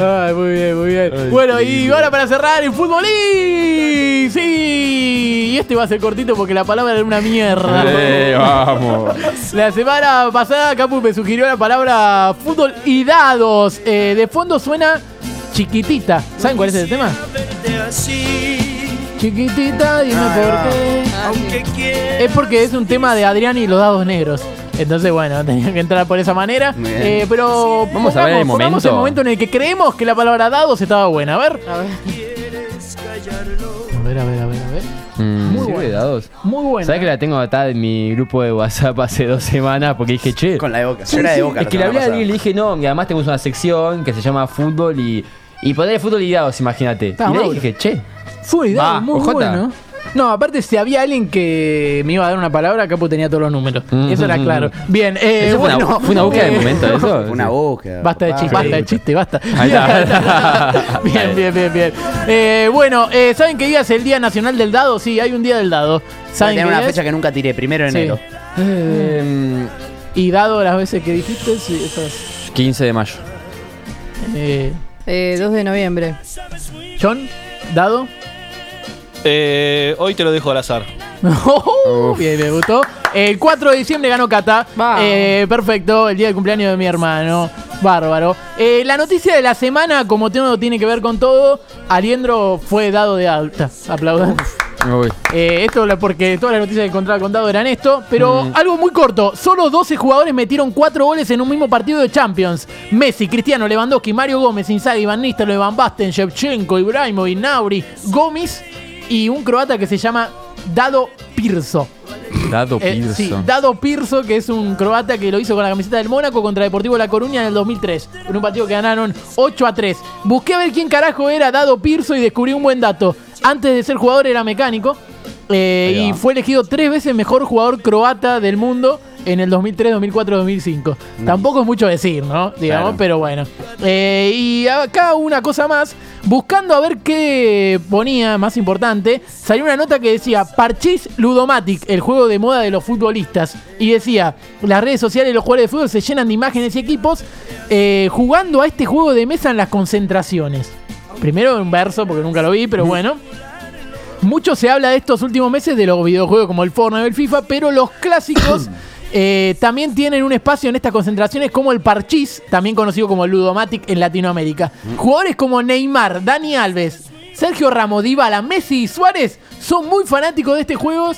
Ay, muy bien, muy bien. Ay, bueno, y ahora para cerrar el fútbol. ¡y! Sí. Y este va a ser cortito porque la palabra era una mierda. Vamos. La semana pasada Capu me sugirió la palabra fútbol y dados. Eh, de fondo suena chiquitita. ¿Saben cuál es el tema? Chiquitita, dime Ah, por qué. Es porque es un tema de Adrián y los dados negros. Entonces, bueno, tenía que entrar por esa manera. Eh, pero Vamos a ver el pongamos momento. el momento en el que creemos que la palabra dados estaba buena. A ver. A ver. A ver, a ver, a ver, a ver. Mm, Muy ¿sirve bueno. de dados? Muy buena. ¿Sabes que la tengo atada en mi grupo de WhatsApp hace dos semanas? Porque dije, che. Con la de boca. Sí, Yo era de sí, boca. Es que le hablé a alguien y le dije, no, y además tenemos una sección que se llama fútbol y. Y poner fútbol y dados, imagínate. Y le dije, che. Fue Va, muy bueno. No, aparte, si había alguien que me iba a dar una palabra, Capu tenía todos los números. Mm, Eso era claro. Bien, eh, ¿Eso fue, bueno, una, fue una búsqueda de momento eso? pasada. Una búsqueda. Basta de chiste, basta de chiste, basta. Ahí está. bien, bien, bien, bien. Eh, bueno, eh, ¿saben qué día es el Día Nacional del Dado? Sí, hay un Día del Dado. ¿Saben Tiene una día fecha es? que nunca tiré, primero de Sí. enero. Eh, Y dado las veces que dijiste, sí, esas. 15 de mayo. Eh, Eh, 2 de noviembre. John, dado. Eh, hoy te lo dejo al azar. Uf. Bien, me gustó. El 4 de diciembre ganó Cata. Eh, perfecto, el día del cumpleaños de mi hermano. Bárbaro. Eh, la noticia de la semana, como todo tiene que ver con todo, Aliendro fue dado de alta. Aplaudan. Eh, esto porque todas las noticias que encontraba con Dado eran esto, pero Mm. algo muy corto. Solo 12 jugadores metieron 4 goles en un mismo partido de Champions. Messi, Cristiano, Lewandowski, Mario Gómez, Inzaghi, Van Nistelrooy, Van Basten, Shevchenko, Ibrahimovic, Nauri, Gómez y un croata que se llama Dado Pirso. Dado Eh, Pirso. sí, Dado Pirso, que es un croata que lo hizo con la camiseta del Mónaco contra Deportivo La Coruña en el 2003. En un partido que ganaron 8 a 3. Busqué a ver quién carajo era Dado Pirso y descubrí un buen dato. Antes de ser jugador era mecánico. eh, y fue elegido tres veces mejor jugador croata del mundo en el 2003, 2004, 2005. Tampoco es mucho decir, ¿no? Digamos, Claro. pero bueno. Eh, y acá una cosa más. Buscando a ver qué ponía más importante, salió una nota que decía Parchís Ludomatic, el juego de moda de los futbolistas. Y decía, las redes sociales y los jugadores de fútbol se llenan de imágenes y equipos eh, jugando a este juego de mesa en las concentraciones. Primero un verso, porque nunca lo vi, pero bueno. Mucho se habla de estos últimos meses de los videojuegos como el Fortnite o el FIFA, pero los clásicos eh, también tienen un espacio en estas concentraciones como el Parchís, también conocido como el Ludomatic en Latinoamérica. Jugadores como Neymar, Dani Alves, Sergio Ramos, Dybala, Messi y Suárez son muy fanáticos de este juego,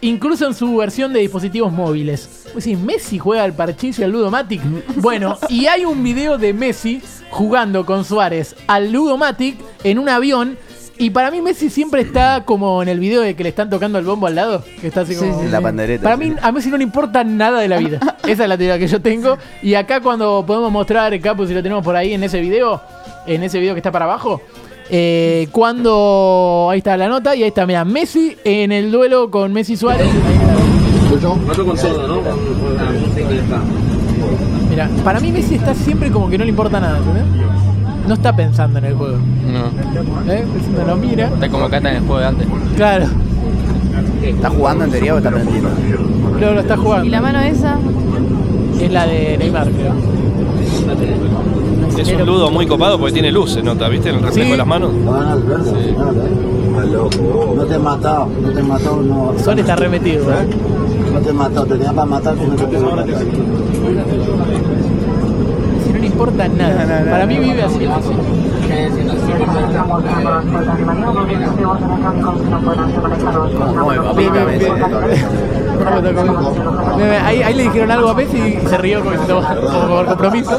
incluso en su versión de dispositivos móviles. Pues sí, Messi juega al Parchís y al Ludomatic. Bueno, y hay un video de Messi jugando con Suárez al Ludomatic en un avión. Y para mí Messi siempre está como en el video de que le están tocando el bombo al lado. Que está así Sí, como... sí, La pandereta. Para sí. mí, a Messi no le importa nada de la vida. Esa es la teoría que yo tengo. Y acá cuando podemos mostrar, Capu, si lo tenemos por ahí en ese video, en ese video que está para abajo, eh, cuando... Ahí está la nota y ahí está, mira, Messi en el duelo con Messi Suárez. Mira, para mí Messi está siempre como que no le importa nada, ¿entendés? No está pensando en el juego. No. ¿eh? No lo mira. Está como Cata en el juego de antes. Claro, ¿Está jugando en teoría o está aprendiendo? creo que lo está ¿Y jugando. la mano esa? Es la de Neymar, creo. Es un ludo muy copado porque tiene luz, se nota, ¿viste? En el reflejo Sí. de las manos. No te he matado, no te he matado, no. Sol está remetido. ¿eh? No te he matado, te tenía para matar, no te puedo no importa nada. Para mí vive así. Ahí, ahí le dijeron algo a Messi y se rió como, diciendo, como por compromiso.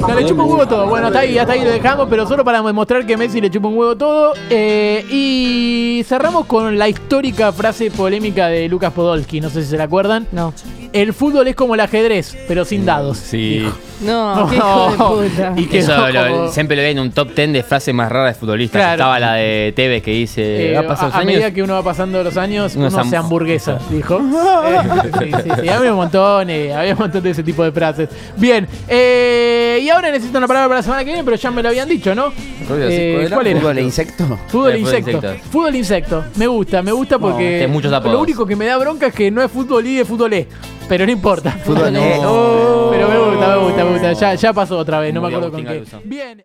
No, le chupa un huevo todo. Bueno, hasta ahí, hasta ahí lo dejamos, pero solo para demostrar que Messi le chupa un huevo todo. Eh, y cerramos con la histórica frase polémica de Lucas Podolski. No sé si se la acuerdan. No. El fútbol es como el ajedrez, pero sin dados. Sí. dijo. No, qué hijo de puta. Y quedó Eso lo- como- siempre lo ven en un top 10 de frases más raras de futbolistas. Claro. Estaba la de Tevez que dice, Eh, va a pasar a, los a años. medida que uno va pasando los años, Uno uno, se se ham- hamburguesa, dijo. Eh, sí, sí, sí. Había un montón, eh, había un montón de ese tipo de frases. Bien, eh, y ahora necesito una palabra para la semana que viene, pero ya me lo habían dicho, ¿no? ¿Cuál era? Eh. ¿Fútbol e insecto? Fútbol Eh, fútbol insecto. insecto. Fútbol insecto. Me gusta, me gusta porque tiene muchos apodos. lo único que me da bronca es que no es fútbol y es fútbol E. Pero no importa. Fútbol. Oh. Pero me gusta, me gusta, me gusta. ya, ya pasó otra vez, no me acuerdo con qué. Bien.